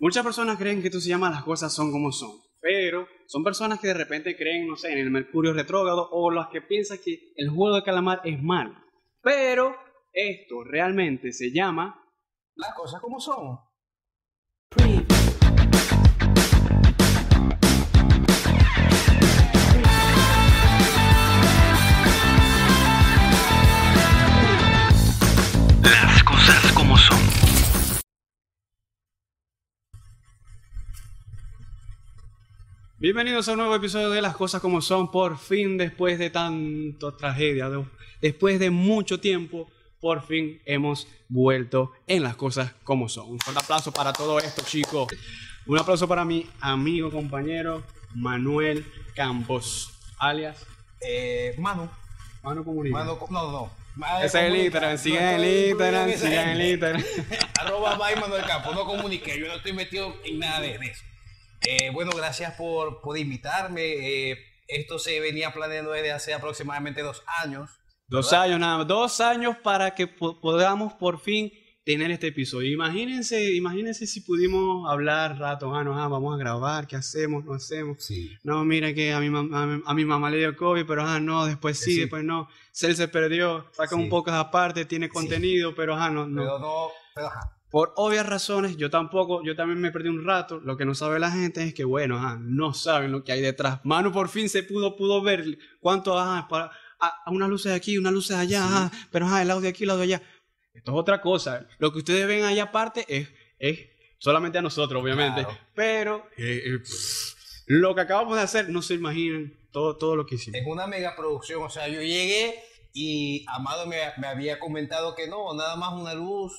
Muchas personas creen que esto se llama las cosas son como son, pero son personas que de repente creen, no sé, en el Mercurio retrógrado o las que piensan que el juego de calamar es malo. Pero esto realmente se llama Las cosas como son. Bienvenidos a un nuevo episodio de Las Cosas Como Son. Por fin, después de tanta tragedia, de- después de mucho tiempo, por fin hemos vuelto en Las Cosas Como Son. Un fuerte aplauso para todo esto, chicos. Un aplauso para mi amigo, compañero Manuel Campos, alias Eh, Manu. Mano Comunidad. Manu, no, no. Ma- Ese es el comunica. Instagram, No sigan el estoy Instagram, en sigan el Instagram. Arroba by Manuel Campo. No comuniqué. Yo no estoy metido en nada de eso. Eh, bueno, gracias por, por invitarme. Eh, esto se venía planeando desde hace aproximadamente dos años. Dos años nada más, dos años para que po- podamos por fin tener este episodio. Imagínense, imagínense si pudimos hablar rato, ah, no, ah, vamos a grabar, ¿qué hacemos? No hacemos. Sí. No, mira que a mi, mam- a mi, a mi mamá le dio COVID, pero ah, no, después sí, Sí. después no. Cel se perdió, saca Sí. un poco aparte, tiene contenido, pero ah, no, no. Pero no. Pero ajá. Por obvias razones, yo tampoco, yo también me perdí un rato. Lo que no sabe la gente es que, bueno, ajá, no saben lo que hay detrás. Manu por fin se pudo, pudo ver cuánto, ajá, para, a, unas luces aquí, unas luces allá, ajá, pero ajá, el audio aquí, el audio allá. Esto es otra cosa. Lo que ustedes ven allá aparte es, es solamente a nosotros, obviamente. Claro. Pero eh, eh, pff, lo que acabamos de hacer, no se imaginan todo, todo lo que hicimos. Es una mega producción. O sea, yo llegué y Amado me, me había comentado que no, nada más una luz,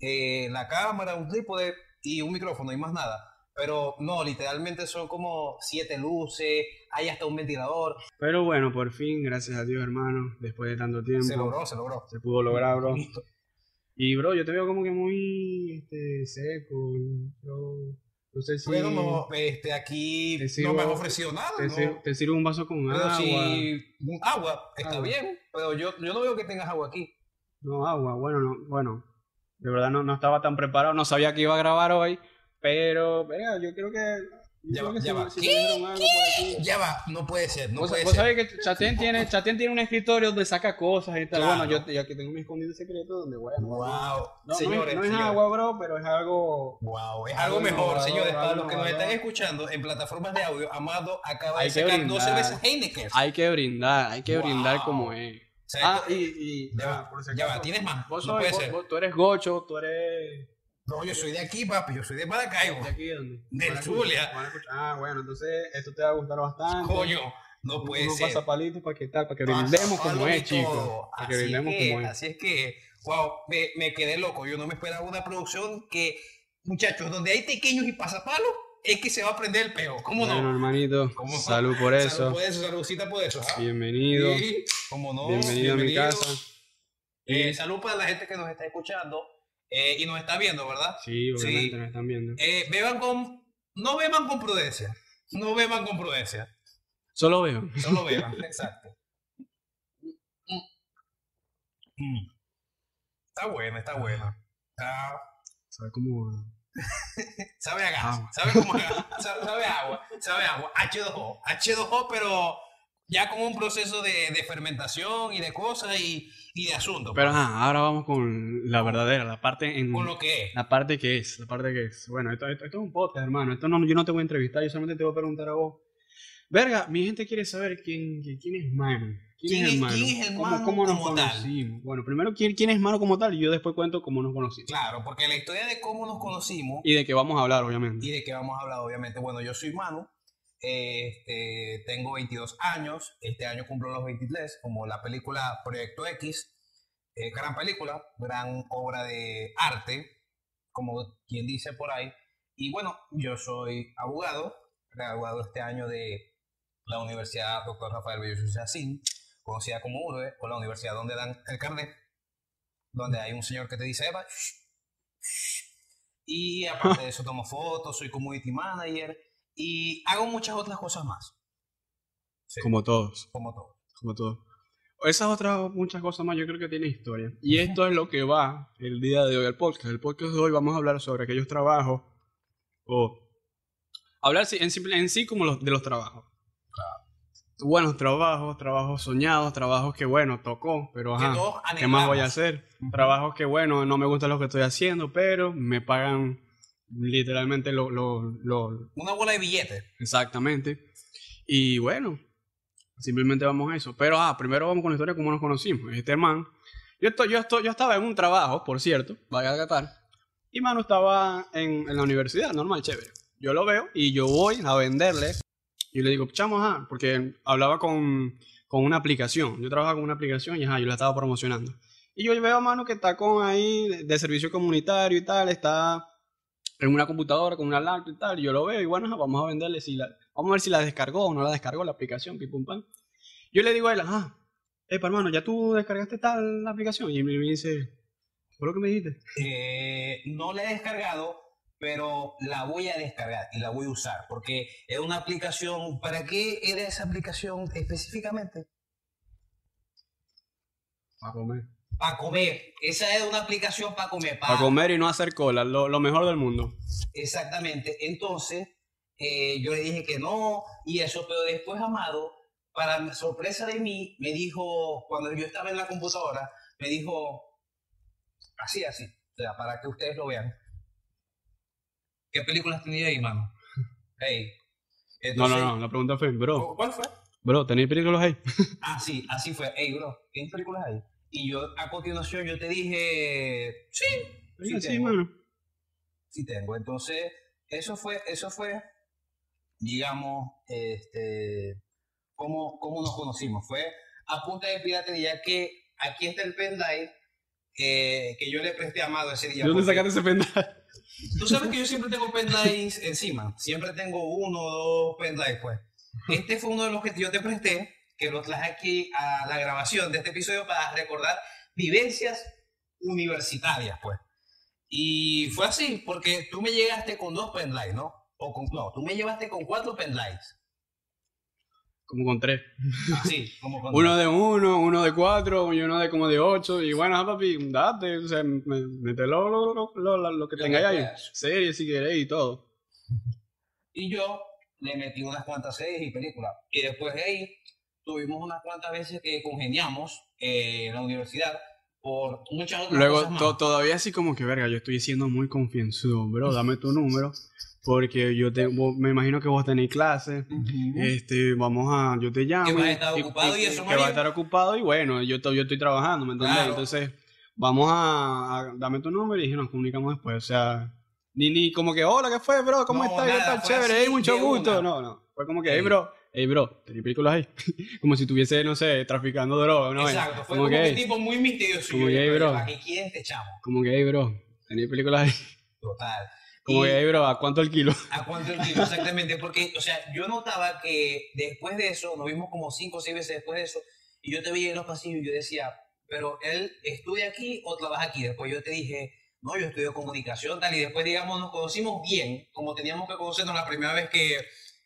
eh, la cámara, un trípode y un micrófono y más nada. Pero no, literalmente son como siete luces, hay hasta un ventilador. Pero bueno, por fin, gracias a Dios, hermano, después de tanto tiempo. Se logró, se logró. Se pudo lograr, bro. Listo. Y bro, yo te veo como que muy este, seco. Yo no sé si Bueno, no, este, aquí no me han ofrecido nada. te, no. te sirvo un vaso con Pero agua. si agua está Agua. bien, pero yo, yo no veo que tengas agua aquí. No, agua, bueno, no, bueno. De verdad no, no estaba tan preparado, no sabía que iba a grabar hoy. Pero, venga, yo creo que. Ya va, ya va. Ya va, no puede ser, no Vos, puede vos ser. sabés que Chatén tiene, Chatén tiene un escritorio donde saca cosas y tal. Claro. Bueno, yo, yo aquí tengo mi escondido secreto donde, bueno. Wow, No, no es- señores, no es, señores. agua, bro, pero es algo. Wow, es Algo algo mejor, señores. Para los que nos están escuchando en plataformas de audio, Amado acaba Hay de sacar brindar. dos cervezas Heineken. Hay que brindar, hay que Wow. brindar como es. ¿Sabes Ah, y, y Ya va, por si ya va, ¿tienes más? Vos No sois- puede vos- ser. vos- tú eres gocho, tú eres. No, yo soy de aquí, papi, yo soy de Maracaibo. ¿De aquí dónde? Del Zulia. Ah, bueno, entonces esto te va a gustar bastante. Coño, no puede Unos ser. pasapalitos para que tal, para que Pasa brindemos como palo y es, chicos. todo. Para que Así brindemos que- como es. Así es que, wow, me, me quedé loco. Yo no me esperaba una producción que, muchachos, donde hay pequeños y pasapalos, es que se va a prender el peo. ¿Cómo Bueno, no? hermanito, salud por eso. Salud por eso, saludcita por eso. ¿ah? Bienvenido. Sí, ¿Cómo no? Bienvenido a mi casa. Eh, salud para la gente que nos está escuchando eh, y nos está viendo, ¿verdad? Sí, obviamente Sí. nos están viendo. Eh, beban con, no beban con prudencia, no beban con prudencia, Solo veo. solo beban, exacto. Mm. Está buena, está buena. Está- ¿Sabes cómo? sabe a gas, Agua. sabe como a gas, sabe, a agua, sabe a agua, H2O, H2O, pero ya con un proceso de, de fermentación y de cosas y, y de asuntos. Pero ajá, ahora vamos con la verdadera, la parte en. con lo que es. La parte que es, la parte que es. Bueno, esto, esto, esto es un podcast, hermano. Esto no, yo no te voy a entrevistar, yo solamente te voy a preguntar a vos. Verga, mi gente quiere saber quién, quién es Manu. ¿Quién es- el Manu? quién es el ¿Cómo, Manu cómo nos como tal? Bueno, primero, ¿quién, quién es Manu como tal? Y yo después cuento cómo nos conocimos. Claro, porque la historia de cómo nos conocimos Y de qué vamos a hablar, obviamente. y de qué vamos a hablar, obviamente. Bueno, yo soy Manu, este, tengo 22 años, este año cumplo los 23, como la película Proyecto X, eh, gran película, gran obra de arte, como quien dice por ahí. Y bueno, yo soy abogado, graduado este año de la Universidad Dr. Rafael Bello Sacín, conocida como URBE, o la universidad donde dan el carnet, donde hay un señor que te dice, Eva, y aparte de eso tomo fotos, soy community manager y hago muchas otras cosas más, Sí. Como todos, como todo. como todos. Esas otras muchas cosas más yo creo que tiene historia. Y esto es lo que va el día de hoy al podcast. El podcast de hoy vamos a hablar sobre aquellos trabajos O hablar en, en sí como los, de los trabajos. Buenos trabajos, trabajos soñados, trabajos que bueno, tocó, pero ajá, ¿qué más voy a hacer? Trabajos que bueno, no me gusta lo que estoy haciendo, pero me pagan literalmente lo, lo, lo, Una bola de billetes. Exactamente. Y bueno, simplemente vamos a eso. Pero ah, primero vamos con la historia de cómo nos conocimos. Este man, yo, estoy, yo, estoy, yo estaba en un trabajo, por cierto, vaya a catar. Y mano estaba en, en la universidad, normal, chévere. Yo lo veo y yo voy a venderle. Y le digo, chamo, ajá, porque hablaba con, con una aplicación. Yo trabajaba con una aplicación y ajá, yo la estaba promocionando. Y yo veo a mano que está con ahí de, servicio comunitario y tal, está en una computadora con una laptop y tal, y yo lo veo y bueno, ajá, vamos a venderle si la, vamos a ver si la descargó o no la descargó la aplicación, pim pum pam. Yo le digo a él, ah, hey, hermano, ¿ya tú descargaste tal la aplicación? Y me, dice, ¿fue lo que me dijiste? Eh, no la he descargado, pero la voy a descargar y la voy a usar porque es una aplicación. ¿Para qué era esa aplicación específicamente? Para comer. Para comer. Esa es una aplicación para comer. Para comer y no hacer cola, lo, lo mejor del mundo. Exactamente. Entonces, eh, yo le dije que no y eso, pero después Amado, para sorpresa de mí, me dijo, cuando yo estaba en la computadora, me dijo, así, así, o sea, para que ustedes lo vean. ¿Qué películas tenía ahí, mano? Hey. No, Entonces, no, no, la pregunta fue, bro, ¿Cuál fue? bro, ¿tenéis películas ahí? Ah, sí, así fue. Hey, bro, ¿qué películas hay? Y yo, a continuación, yo te dije, sí, sí, sí, tengo. mano. sí tengo. Entonces, eso fue, eso fue, digamos, este, cómo, cómo nos conocimos. Fue a punta de piratería que aquí está el pendrive eh, que yo le presté a Amado ese día. ¿De dónde sacaste ese pendrive? Tú sabes que yo siempre tengo pendrives encima. Siempre tengo uno o dos pendrives, pues. Este fue uno de los que yo te presté, que lo traje aquí a la grabación de este episodio para recordar vivencias universitarias, pues. Y fue así, porque tú me llegaste con dos pendrives, ¿no? O con, no, tú me llevaste con cuatro pendrives. Como con tres. Así, como con Uno de uno, uno de cuatro y uno de como de ocho. Y bueno, ah, papi, date, o sea, mételo lo, lo, lo, lo- lo que tengáis ahí. Series si queréis y todo. Y yo le metí unas cuantas series y películas. Y después de ahí, tuvimos unas cuantas veces que congeniamos eh, en la universidad por muchas otras Luego, cosas más. to- todavía así como que, verga, yo estoy siendo muy confianzudo, bro, dame tu número. Porque yo te, vos- me imagino que vos tenéis clases. Este, vamos a, yo te llamo. Que vas a estar ocupado y eso, Que vas a estar ocupado y bueno, yo, to- yo estoy trabajando, ¿me entiendes? Claro. Entonces, vamos a, a- dame tu número y nos comunicamos después. O sea, ni, ni como que, hola, ¿qué fue, bro? ¿Cómo No, estás? ¿Qué tal? Chévere, así hey, mucho gusto. una. No, no. Fue como que, Ey. hey, bro, hey, bro, ¿tenés películas ahí? como si tuviese, no sé, traficando droga, ¿no? Exacto, fue como como que, hey, tipo muy misterioso. como Y que, dije, bro. "¿Para qué este chamo? como que, hey, bro, ¿tenés películas ahí? Total. Como Y- que, hey, bro, ¿a cuánto el kilo? ¿A cuánto el kilo? Exactamente, porque, o sea, yo notaba que después de eso, nos vimos como cinco o seis veces después de eso, y yo te veía en los pasillos y yo decía, pero él estudia aquí o trabaja aquí. Después yo te dije, no, yo estudio comunicación, tal, y después, digamos, nos conocimos bien, como teníamos que conocernos la primera vez que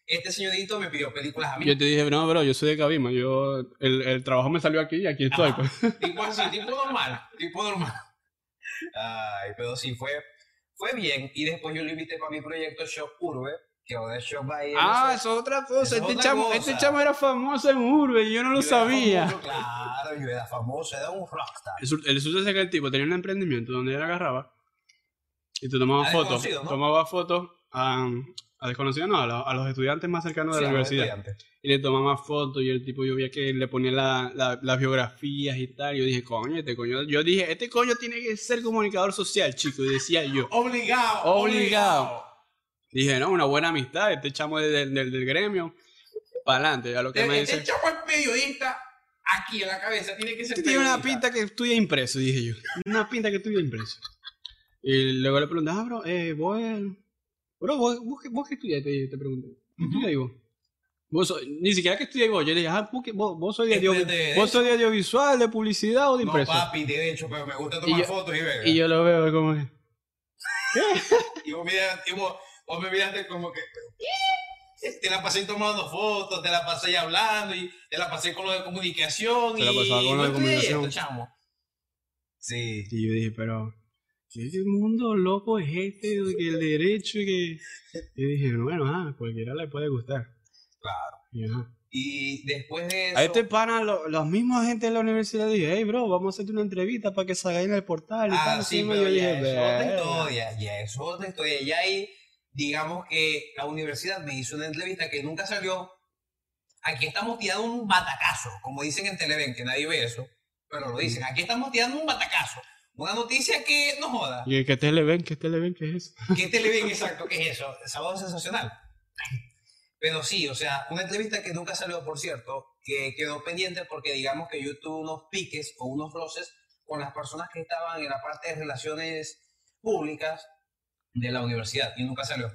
este señorito me pidió películas a mí. Yo te dije, no, bro, yo soy de Cabima, yo, el, el trabajo me salió aquí y aquí estoy, pues. Tipo así, tipo normal, tipo normal. Ay, pero sí, fue, fue bien. Y después yo lo invité para mi proyecto Shop Urbe, que ahora es Shop by Ah, eso es otra cosa. es Este otra chamo, cosa. este chamo era famoso en Urbe y yo no lo Yo sabía. famoso, claro, yo era famoso, era un rockstar. El, el suceso es que el tipo tenía un emprendimiento donde él agarraba y te tomaba A fotos. Tomaba fotos a, a desconocidos, no, a, lo- a los estudiantes más cercanos de Sí, la universidad. Y le tomaba fotos y el tipo yo veía que le ponía la- la- las biografías y tal. Y yo dije, coño, este coño. Yo dije, este coño tiene que ser comunicador social, chico. Y decía yo. Obligado. Obligado. Dije, no, una buena amistad, este chamo del, del, del gremio. Para adelante, a lo que me Este dice. chavo es periodista aquí en la cabeza, tiene que ser Este tiene una pinta que estudia impreso, dije yo. Una pinta que estudia impreso. Y luego le pregunté, ah, bro, eh, vos, eh, bro, vos, vos, qué- vos qué estudias, te, te pregunté. ¿Qué estudias vos? Vos sos- ni siquiera que estudias vos. Yo le dije, ah, vos, qué- vos, vos sois de, Este audio- de vos sois de audiovisual, de publicidad o de No, impreso. papi, derecho, pero me gusta Y tomar yo- fotos y ver. y yo lo veo como que, Y vos, mira- y vos- vos me miraste como que. ¿qué? Te la pasé tomando fotos, te la pasé hablando, y te la pasé con lo de comunicación. Se la y pasaba con lo de no estudié comunicación. esto, chamo. Sí. Y yo dije, pero, ¿qué mundo loco es este? que el derecho y que... Y dije, bueno, ah, cualquiera le puede gustar. Claro. Y, ajá. Y después de eso. A este pana, lo- los mismos gente de la universidad dije, hey, bro, vamos a hacerte una entrevista para que salga en el portal y Ah, tal. sí, pero yo ya dije, eso es otra "Verga". historia, ya eso es otra historia. Ya ahí, digamos que la universidad me hizo una entrevista que nunca salió. Aquí estamos tirando un batacazo, como dicen en Televen, que nadie ve eso, pero lo dicen. Aquí estamos tirando un batacazo. Una noticia que no joda. Y que te le ven, que te le ven, ¿qué es eso? ¿Qué Televen exacto? ¿Qué es eso? Sábado sensacional. Pero sí, o sea, una entrevista que nunca salió, por cierto, que quedó pendiente porque digamos que yo tuve unos piques o unos roces con las personas que estaban en la parte de relaciones públicas de la universidad y nunca salió.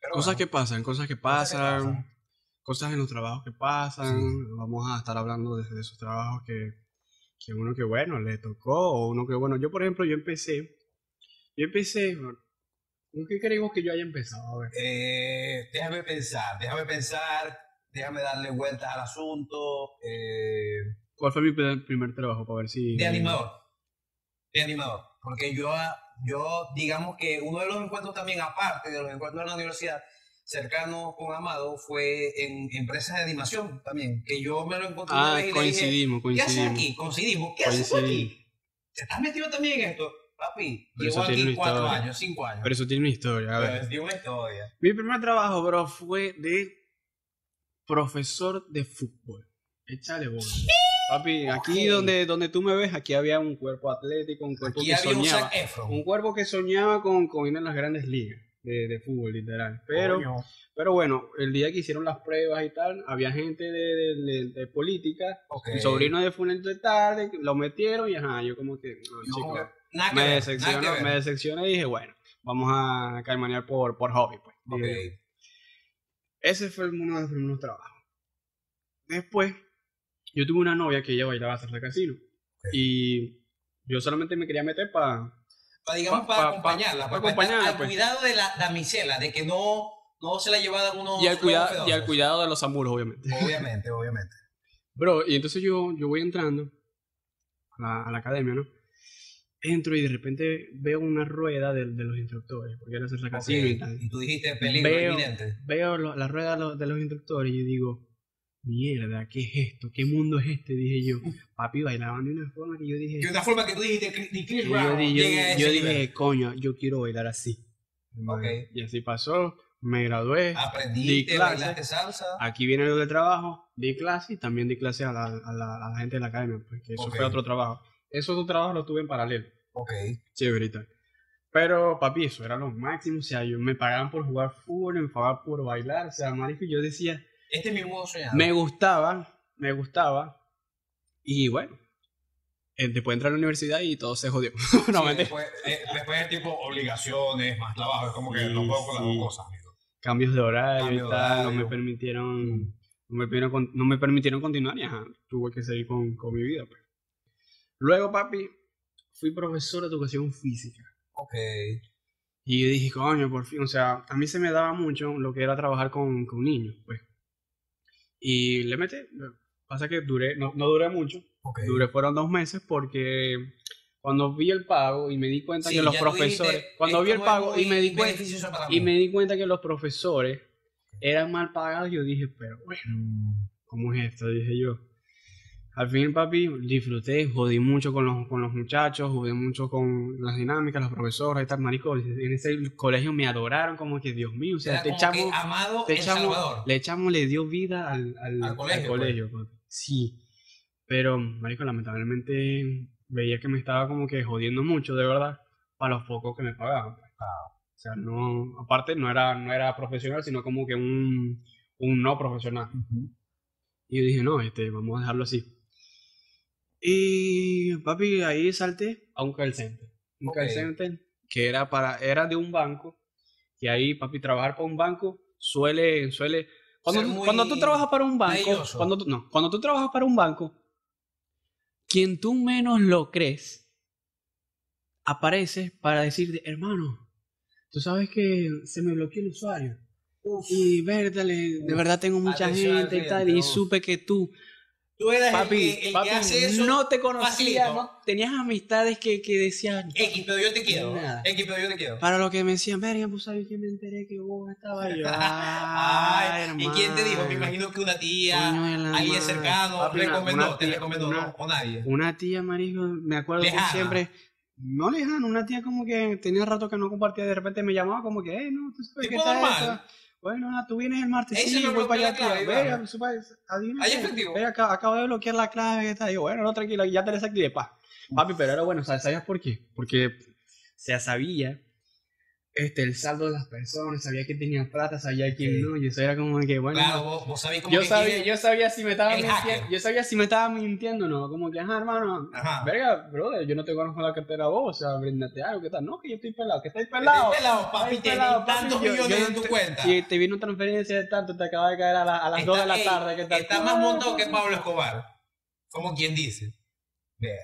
Pero Cosas bueno, que pasan, cosas que Cosas que pasan, pasan. cosas en los trabajos que pasan. Vamos a estar hablando de, de esos trabajos que, que uno que bueno le tocó, o uno que bueno. Yo, por ejemplo, yo empecé, yo empecé, ¿con qué creemos que yo haya empezado? A ver. eh, déjame pensar, déjame pensar, déjame darle vueltas al asunto. eh, ¿Cuál fue mi primer, primer trabajo? Para ver si... de animador. De animador. Porque yo, yo, digamos que uno de los encuentros también, aparte de los encuentros de la universidad, cercano con Amado, fue en empresas de animación también. Que yo me lo encontré Ah, y le dije, coincidimos, ¿qué haces coincidimos. aquí? Coincidimos. ¿Qué haces Coincidimos. aquí? ¿Te estás metido también en esto? Papi, Pero llevo aquí cuatro historia. años, cinco años. Pero eso tiene una historia, a ver. Pero tiene una historia. Mi primer trabajo, bro, fue de profesor de fútbol. Échale bola. Papi, aquí donde, donde tú me ves, aquí había un cuerpo atlético, un cuerpo Aquí que había un soñaba. Efron. Un cuerpo que soñaba con, con ir a las grandes ligas de, de fútbol, literal. Pero, Coño. pero bueno, el día que hicieron las pruebas y tal, había gente de, de- de- de política. Ok. Mi sobrino de Funento de tarde, lo metieron y ajá, yo como que, no, chico, que me ver, decepcionó, me decepcioné y dije, bueno, vamos a caimanear por, por hobby, pues. Yo. Ese fue uno de los primeros trabajos. Después, yo tuve una novia que ella bailaba hacer casino. Y yo solamente me quería meter para... Digamos, Pa- para pa- acompañarla, pa- para pa acompañarla, al pues. cuidado de la damisela, de que no, no se la llevaran unos Y al, cuidado, y al cuidado de los amuros, obviamente. Obviamente, obviamente. Bro, y entonces yo, yo voy entrando a la, a la academia, ¿no? Entro y de repente veo una rueda de, de los instructores, porque era hacer Ok, casino y tal. Y tú dijiste peligro Veo- evidente. Veo lo- la rueda de los, de los instructores y digo, mierda, ¿qué es esto? ¿Qué mundo es este? Dije yo. Papi, bailaban de una forma que yo dije... Que una forma que tú dijiste, Chris yo, yo- yo dije, nivel. coño, yo quiero bailar así. Ok. Y así pasó, me gradué. di Aprendiste, clase. bailaste salsa. Aquí viene lo de trabajo, di clase y también di clase a la, a la, a la gente de la academia, porque eso Ok. fue otro trabajo. Esos dos trabajos los tuve en paralelo, Ok. chévere. Pero, papi, eso era lo máximo, o sea, yo me pagaban por jugar fútbol, me pagaban por bailar, o sea, marico, yo decía, Este es mi modo soñado. me gustaba, me gustaba, y bueno, eh, después entré a la universidad y todo se jodió. no, Sí, después, eh, después es tipo obligaciones, más trabajo. Es como que no Sí, puedo con las dos cosas, amigo. cambios de horario Cambio y tal, no me horario. permitieron, no me permitieron, no me permitieron continuar y ajá, tuve que seguir con, con mi vida. Pues. Luego, papi, fui profesor de educación física. Ok. Y yo dije, coño, por fin, o sea, a mí se me daba mucho lo que era trabajar con, con niños, pues. Y le metí, pasa que duré, no, no duré mucho, Ok. duré fueron dos meses porque cuando vi el pago y me di cuenta Sí, que los dijiste, profesores, cuando vi el pago y me di cuenta, y me di cuenta que los profesores eran mal pagados. Yo dije, pero bueno, ¿cómo es esto? Dije yo. Al fin, papi, disfruté, jodí mucho con los, con los muchachos, jodí mucho con las dinámicas, los profesores y tal, marico. En ese colegio me adoraron como que, Dios mío, o sea, te echamos, que Amado Salvador. le echamos, le dio vida al, al, Al al colegio, papi. Sí, pero, marico, lamentablemente veía que me estaba como que jodiendo mucho, de verdad, para los pocos que me pagaban. pues. O sea, no, aparte no era, no era profesional, sino como que un, un no profesional. Y yo dije, no, este, vamos a dejarlo así. Y papi, ahí salté a un call center. Un Ok. call center que era para, era de un banco. Y ahí, papi, trabajar para un banco suele, suele. Cuando, cuando tú trabajas para un banco, cuando tú, no, cuando tú trabajas para un banco, quien tú menos lo crees, aparece para decirte, hermano, tú sabes que se me bloqueó el usuario. Uf. Y verdale, de verdad tengo mucha gente y tal, y supe que tú Tú eras Papi, el, que, el papi, que hace eso. no te conocía. Tenías amistades que, que decían... X, pero yo te quiero. X, pero yo te quiero. Para lo que me decían, verga, pues sabes que me enteré que vos estabas yo. Ay, ¿y quién te dijo? Me imagino que una tía, alguien cercano, Papi, recomendó, una te tía- recomendó, una- no, o nadie. Una tía, marico, me acuerdo que siempre, no lejana, una tía como que tenía rato que no compartía, de repente me llamaba como que, eh, no, tú sabes qué tal? Bueno, ah, tú vienes el martes, Ese sí, voy para allá, clave, Venga, vamos. supa- adivina ¿Hay qué. efectivo? Ve, acá- acabo de bloquear la clave que está ahí. Bueno, no, tranquilo, ya te la desactivé, pa. Papi, pero era bueno, ¿sabes ¿sabías por qué? Porque se sabía este, el saldo de las personas, sabía que tenía plata, sabía quién Sí. no, y eso era como que, bueno, Claro, vos, vos sabés cómo yo que sabía, yo sabía si me estaba mintiendo, yo sabía si me estaba mintiendo no, como que, ajá, hermano, Ajá. verga, brother, yo no te conozco la cartera a vos, o sea, brindate algo, ¿qué tal? No, que yo estoy pelado, que estoy Estoy pelado. pelado, papi, Estoy pelado, papi, tantos yo- millones yo en no tu te- cuenta. Y te vino transferencia de tanto, te acaba de caer a, la- a las 2 de la tarde, ¿qué tal? Está más montado que Pablo Escobar. Como quien dice. Verga.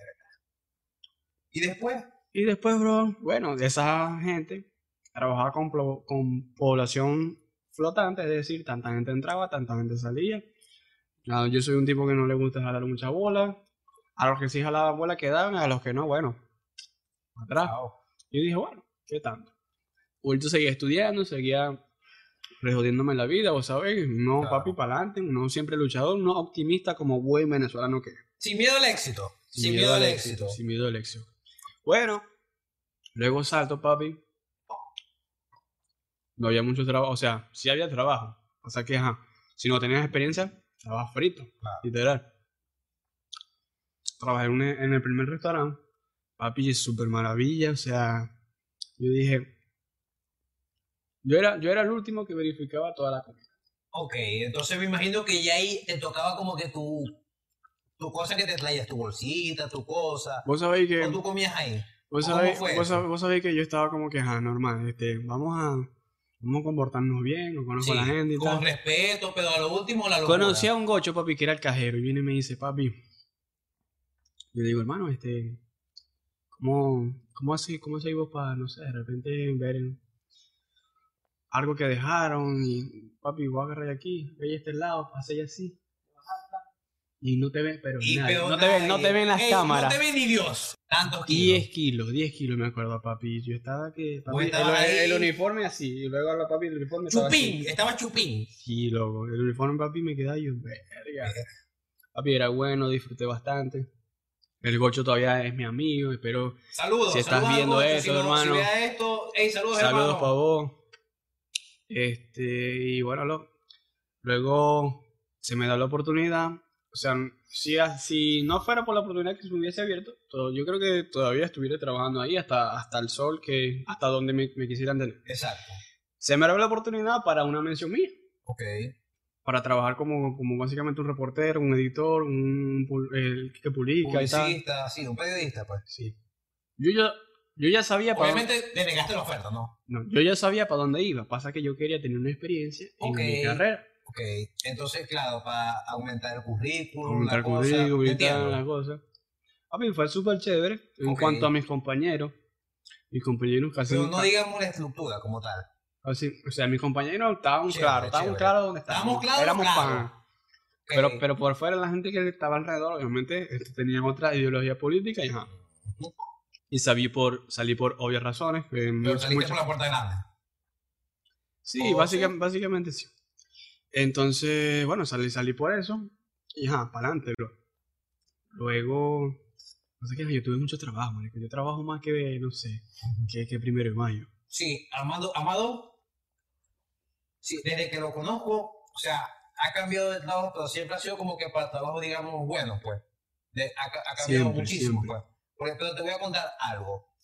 Y después, Y después, bro, bueno, de esa gente trabajaba con, población flotante, es decir, tanta gente entraba, tanta gente salía. Yo soy un tipo que no le gusta jalar mucha bola. A los que sí jalaban bola quedaban, a los que no, bueno, atrás. Yo dije, bueno, ¿qué tanto? Ahorita seguía estudiando, seguía rejodiéndome la vida, vos sabés, no Claro. papi para adelante, no siempre luchador, no optimista como buen venezolano que es. sin miedo al éxito. Sin, miedo al éxito. Sin miedo al éxito. Bueno, luego salto, papi. No había mucho trabajo, o sea, sí había trabajo. O sea que, ajá, si no tenías experiencia, estabas frito, Claro. literal. Trabajé en, el primer restaurante, papi, es súper maravilla, o sea, yo dije, yo era, yo era el último que verificaba toda la comida. Ok, entonces me imagino que ya ahí te tocaba como que tu, tu cosa que te traías, tu bolsita, tu cosa. Vos sabéis que... O tú comías ahí. Vos ¿Cómo sabéis, vos, vos sabéis que yo estaba como que, ah, normal, este, vamos a, vamos a comportarnos bien, no conozco Sí, a la gente y con tal. respeto, pero a lo último la locura. Conocí a un gocho, papi, que era el cajero, y viene y me dice, papi, yo le digo, hermano, este, ¿cómo, cómo así, cómo hacéis vos para, no sé, de repente ver algo que dejaron, y papi, voy a agarrar aquí, ve a este lado, pasé así, y no te ven, pero, pero no, te ven, no te ven las Ey, cámaras. No te ve ni Dios. Tantos kilos. 10 kilos, 10 kilos me acuerdo, papi. Yo estaba que. El, uniforme así, y luego la papi, el uniforme estaba Chupín, así. estaba chupín. Sí, loco. El uniforme, papi, me quedaba yo, verga. Papi, era bueno, disfruté bastante. El gocho todavía es mi amigo, espero. Saludos. Si estás saludos viendo Gocho, si no- hermano. Si esto, ey, saludos, Saludos para vos. Este, y bueno, lo- luego se me da la oportunidad. O sea, si, si no fuera por la oportunidad que se me hubiese abierto, to- yo creo que todavía estuviera trabajando ahí hasta, hasta el sol, que hasta donde me, me quisieran tener. Exacto. Se me abrió la oportunidad para una mención mía, Ok. para trabajar como, como básicamente un reportero, un editor, un, el que publica. Publicista, sí, un periodista, pues. Sí. Yo ya, yo ya sabía para Obviamente te negaste la oferta, ¿no? no, yo ya sabía para dónde iba. Pasa que yo quería tener una experiencia en mi carrera. Ok. Entonces, claro, para aumentar el currículum, Aumentar la cosa. currículum y tal, la cosa. Papi, fue súper chévere. En cuanto a mis compañeros, mis compañeros casi. Pero no digamos la estructura como tal. casi- o sea, mis compañeros Chévere, claros, chévere. claros dónde estábamos. Estábamos claros, Éramos claro. panas. Ok. Pero, pero por fuera la gente que estaba alrededor, obviamente, este, tenían otra ideología política y ajá. Y salí por, salí por obvias razones. Pero muchas- saliste muchas- por la puerta grande. Sí, ¿O básica- sí? básicamente sí. Entonces, bueno, salí, salí por eso. Y ajá, para adelante. Luego, no sé qué, yo tuve mucho trabajo, marico. Yo trabajo más que, no sé, que, que primero de mayo. Sí, Amado, Amado, sí, desde que lo conozco, o sea, ha cambiado de trabajo, pero siempre ha sido como que para trabajo, digamos, bueno, pues. De- ha, ca- ha cambiado Siempre, muchísimo, siempre. pues. Ejemplo, te voy a contar algo,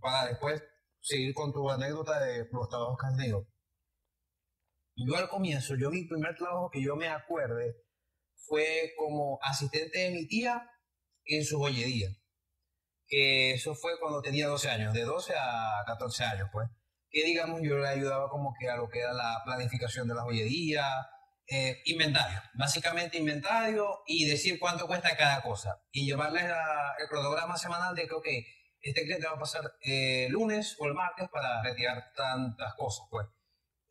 para después seguir con tu anécdota de los trabajos que has tenido. Yo al comienzo, yo mi primer trabajo que yo me acuerde fue como asistente de mi tía en su joyería. Que eso fue cuando tenía 12 años, de 12 a 14 años, pues. Que digamos, yo le ayudaba como que a lo que era la planificación de la joyería, eh, inventario, básicamente inventario y decir cuánto cuesta cada cosa. Y llevarles la- el cronograma semanal de que, ok, este cliente va a pasar eh, lunes o el martes para retirar tantas cosas, pues.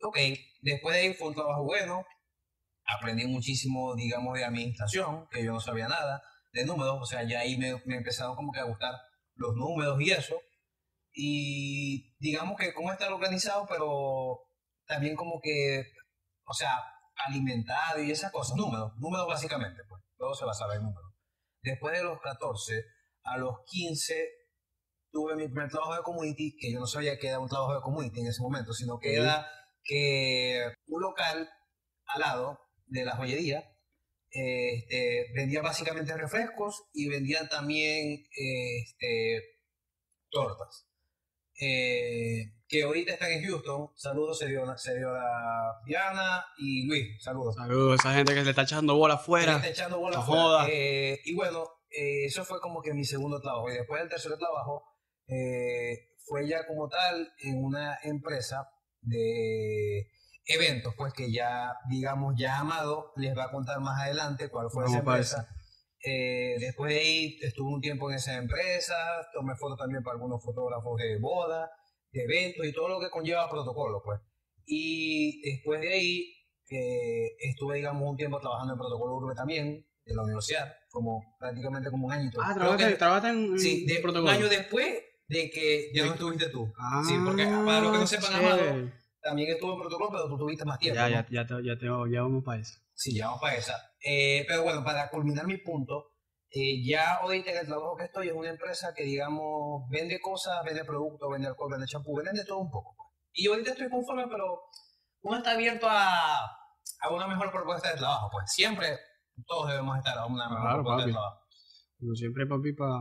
Ok, después de ahí fue un trabajo bueno. aprendí muchísimo, digamos, de administración, que yo no sabía nada, de números, o sea, ya ahí me, me empezaron como que a gustar los números y eso. Y digamos que cómo estar organizado, pero también como que, o sea, alimentado y esas cosas, números, números básicamente, pues, todo se va a saber números. Después de los 14, a los 15 tuve mi primer trabajo de community, que yo no sabía que era un trabajo de community en ese momento, sino que era que un local al lado de la joyería este, vendía básicamente refrescos y vendían también este, tortas. Eh, que ahorita están en Houston. Saludos, se dio, se dio a Diana y Luis. Saludos. Saludos a esa gente que le está echando bola afuera. Está echando bola afuera. Eh, y bueno, eh, eso fue como que mi segundo trabajo. Y después del tercer trabajo, eh, fue ya como tal en una empresa de eventos, pues que ya, digamos, ya Amado les va a contar más adelante cuál fue esa empresa. Eh, después de ahí estuve un tiempo en esa empresa, tomé fotos también para algunos fotógrafos de boda, de eventos y todo lo que conlleva protocolo, pues. Y después de ahí eh, estuve, digamos, un tiempo trabajando en protocolo urbe también, de la universidad, como prácticamente como un añito. Ah, trabajaste, en, sí, de, un protocolo. año después de que ya no estuviste tú. Ah, Sí, porque para los que no sepan, Amado, chévere. también estuvo en protocolo, pero tú tuviste más tiempo. Ya, ya, ya, te- ya, te, ya vamos para eso. Sí, ya vamos para esa. Eh, pero bueno, para culminar mi punto, eh, ya ahorita en el trabajo que estoy es una empresa que, digamos, vende cosas, vende productos, vende alcohol, vende champú, vende de todo un poco. pues. Y ahorita estoy conforme, pero uno está abierto a, a una mejor propuesta de trabajo. Pues siempre todos debemos estar a una mejor Claro, propuesta papi. de trabajo. Como siempre, papi, para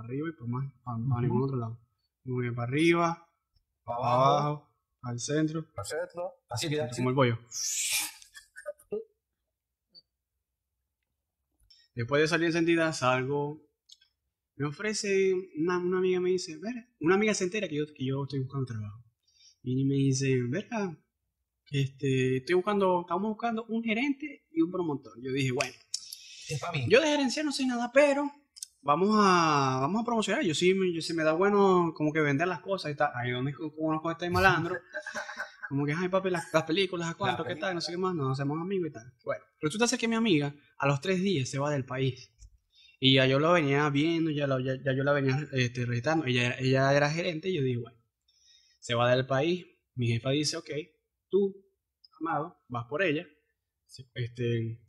arriba y para más, para ningún otro lado. Muy bien, para arriba, Para abajo, al centro, el centro, así que como el pollo. Después de salir encendida, salgo. Me ofrece, una, una amiga me dice, ver, una amiga se entera que yo, que yo estoy buscando trabajo. Y me dice, verga, este, estoy buscando, estamos buscando un gerente y un promotor. Yo dije, bueno, yo de gerencia no sé nada, pero vamos a, vamos a promocionar. Yo sí, me- yo, se me da bueno como que vender las cosas y tal. Ahí donde conozco este malandro. Como que, ay papi, las, las películas, ¿a cuánto? ¿Qué tal? No sé qué más. Nos hacemos amigos y tal. Bueno, resulta ser que mi amiga a los tres días se va del país. Y ya yo lo venía viendo, ya, ya, ya yo la venía este, registrando. Ella, ella era gerente y yo dije, bueno, se va del país. Mi jefa dice, ok, tú, amado, vas por ella. Este,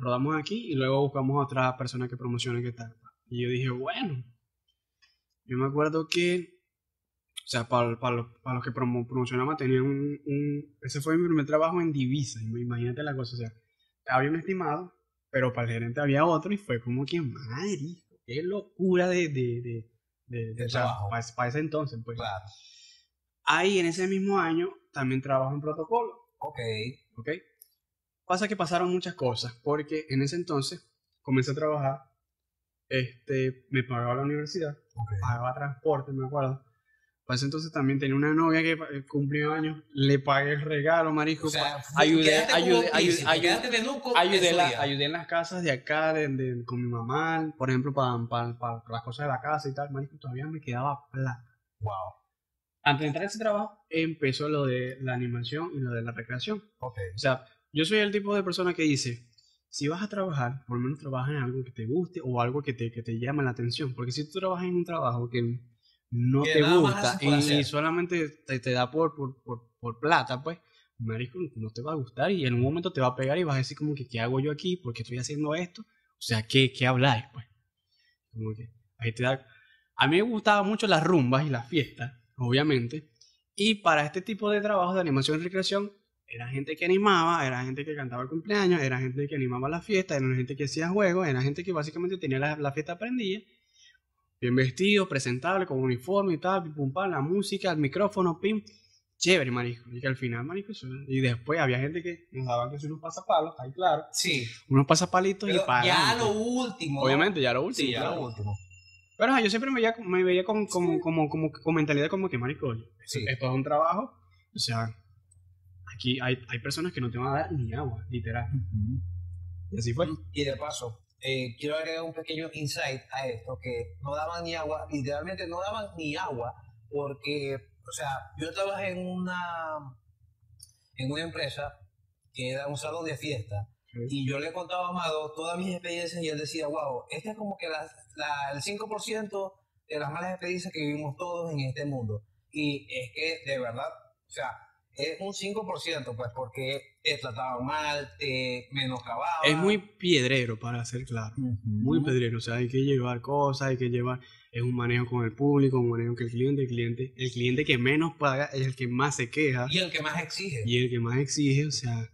rodamos aquí y luego buscamos a otra persona que promocione qué tal. Y yo dije, bueno, yo me acuerdo que, o sea, para, para, los, para los que promo, promocionamos tenían un, un- ese fue mi primer trabajo en divisa, im- imagínate la cosa, o sea, había un estimado, pero para el gerente había otro y fue como que, madre, qué locura de, de, de, de- trabajo. para, para ese entonces, pues. Claro. Ahí en ese mismo año también trabajo en protocolo. Ok. ¿ok? Pasa que pasaron muchas cosas, porque en ese entonces comencé a trabajar, este, me pagaba la universidad, ok. pagaba transporte, me acuerdo. Para ese entonces también tenía una novia que eh, cumplió años, le pagué el regalo, marico. O sea, ayudé, ayudé, ayudé, príncipe, ayudé, la- ayudé en las casas de acá, de, de- con mi mamá, por ejemplo, para, para, para las cosas de la casa y tal, marico, todavía me quedaba plata. Wow. Antes de entrar a ese trabajo, empezó lo de la animación y lo de la recreación. Ok. O sea, yo soy el tipo de persona que dice, si vas a trabajar, por lo menos trabaja en algo que te guste o algo que te, que te llame la atención. Porque si tú trabajas en un trabajo que no Que te gusta y, solamente te, te da por, por, por, por plata, pues, marico, no te va a gustar y en un momento te va a pegar y vas a decir como que, ¿qué hago yo aquí? ¿Por qué estoy haciendo esto? O sea, ¿qué, qué habláis, pues? Como que ahí te da... A mí me gustaban mucho las rumbas y las fiestas, obviamente. Y para este tipo de trabajo de animación y recreación, era gente que animaba, era gente que cantaba el cumpleaños, era gente que animaba la fiesta, era gente que hacía juegos, era gente que básicamente tenía la, la fiesta prendida, bien vestido, presentable, con uniforme y tal, pim, pum, pam, la música, el micrófono, pim, chévere, marico. Y que al final, marico, eso- y después había gente que nos daban que son unos pasapalos, ahí claro, Sí. unos pasapalitos y para ya lo último. Obviamente, ya lo último. Sí, ya claro. lo último. Pero yo siempre me veía, me veía con, como, como, como, con mentalidad como que, marico, Sí. esto es un trabajo, o sea, aquí hay, hay personas que no te van a dar ni agua, literal. Y así fue. Y de paso, eh, quiero agregar un pequeño insight a esto, que no daban ni agua, literalmente no daban ni agua, porque, o sea, yo trabajé en una, en una empresa que era un salón de fiesta. Y yo le contaba a Amado todas mis experiencias y él decía, wow, este es como que la, la- el 5% de las malas experiencias que vivimos todos en este mundo. Y es que, de verdad, o sea, es un 5%, pues, porque te trataban mal, te menoscababan. Es muy piedrero, para ser claro. Muy pedrero, o sea, hay que llevar cosas, hay que llevar, es un manejo con el público, un manejo con el cliente, el cliente, el cliente que menos paga es el que más se queja Y el que más exige. y el que más exige, o sea,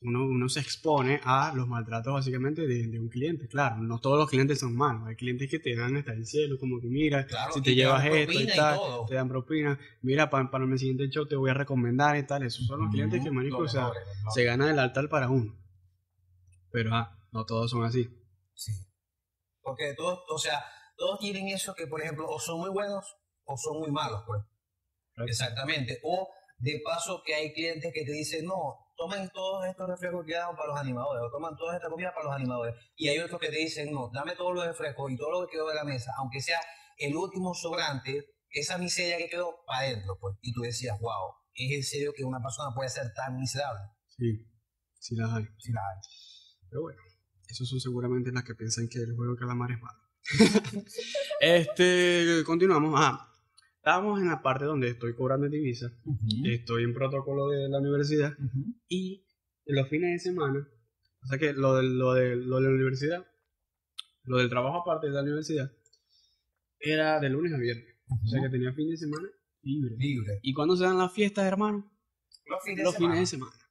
uno, uno se expone a los maltratos básicamente de, de un cliente, claro, no todos los clientes son malos, hay clientes que te dan hasta el cielo, como que mira, Claro, si te llevas esto y tal, te dan propina, mira, para, para mi siguiente show te voy a recomendar y tal, esos son los clientes que, marico, o sea, se gana el altar para uno, pero ah, no todos son así. Sí. Porque todos, o sea, todos tienen eso que, por ejemplo, o son muy buenos o son muy malos, pues. Exactamente. O de paso que hay clientes que te dicen, no, tomen todos estos refrescos que dan para los animadores, o toman toda esta comida para los animadores. Y hay otros que te dicen, no, dame todos los refrescos y todo lo que quedó de la mesa, aunque sea el último sobrante, esa miseria que quedó para adentro, pues. Y tú decías, wow, ¿es en serio que una persona puede ser tan miserable? Sí, sí las hay. Sí, la hay. Pero bueno, esos son seguramente las que piensan que el juego de calamar es malo. este, continuamos. Ah, estamos en la parte donde estoy cobrando divisa. Estoy en protocolo de la universidad. Y en los fines de semana, o sea que lo de, lo de, lo de la universidad, lo del trabajo aparte de la universidad, era de lunes a viernes. O sea que tenía fin de semana libre. Libre. ¿Y cuándo se dan las fiestas, hermano? Los fines los de fines semana. de semana.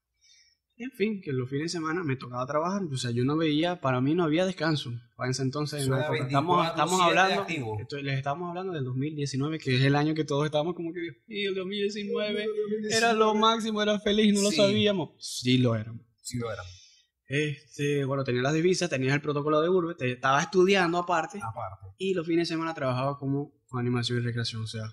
En fin, que los fines de semana me tocaba trabajar, o sea, yo no veía, para mí no había descanso. Para ese entonces, no, estamos, 24/7 estamos hablando, esto- les estamos hablando del 2019, que es el año que todos estábamos como que, y el 2019 era lo máximo, era feliz, no lo sabíamos. Sí lo éramos. Sí lo eran. Este, bueno, tenía las divisas, tenía el protocolo de urbe, te- estaba estudiando aparte, Aparte. y los fines de semana trabajaba como animación y recreación, o sea,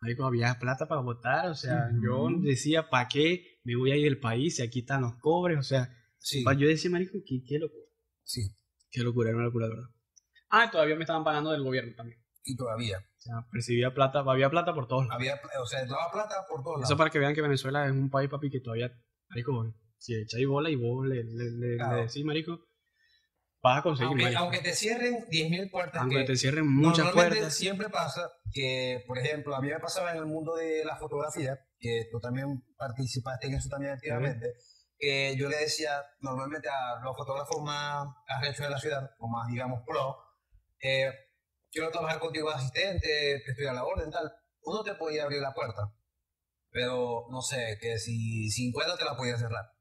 marico, había plata para votar, o sea, yo decía, ¿para qué me voy a ir del país si aquí están los cobres? O sea, Sí. yo decía, marico, qué, qué locura, Sí. qué locura, era una locura, verdad. Ah, y todavía me estaban pagando del gobierno también, Y todavía. o sea, percibía plata, había plata por todos lados. Había, o sea, daba plata por todos lados. Eso para que vean que Venezuela es un país, papi, que todavía, marico, si echáis bola y vos le, le, le, Claro. le decís, marico, vas a conseguir, aunque, aunque te cierren 10.000 puertas. Aunque que te cierren muchas puertas. siempre pasa que, por ejemplo, a mí me pasaba en el mundo de la fotografía, que tú también participaste en eso también activamente, que yo le decía normalmente a los fotógrafos más arrechos de la ciudad, o más, digamos, pro, eh, quiero trabajar contigo asistente, estoy a la orden, tal. Uno te podía abrir la puerta, pero no sé, que si 50 te la podía cerrar.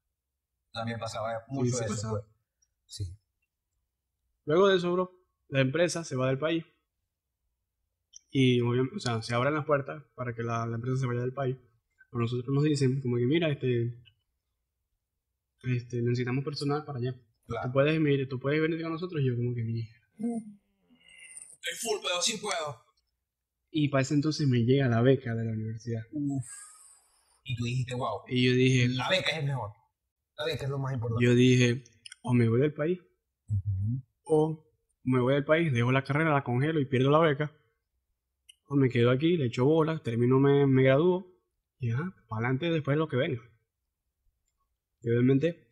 También pasaba mucho sí eso. pasaba. pues. Sí. Luego de eso, bro, la empresa se va del país. Y, obviamente, o sea, se abren las puertas para que la, la empresa se vaya del país. Pero nosotros nos dicen, como que, mira, este, este necesitamos personal para allá. Claro. Tú puedes, mire, tú puedes venir con nosotros. Y yo, como que, mira. Estoy full, pero sí puedo. Y para ese entonces me llega la beca de la universidad. Uf. Y tú dijiste, wow, Y yo dije, la beca es el mejor. La beca es lo más importante. yo dije, o me voy del país, Ujú. O me voy del país, dejo la carrera, la congelo y pierdo la beca, o me quedo aquí, le echo bolas, termino, me, me gradúo, y ya, para adelante después lo que venga. Y obviamente,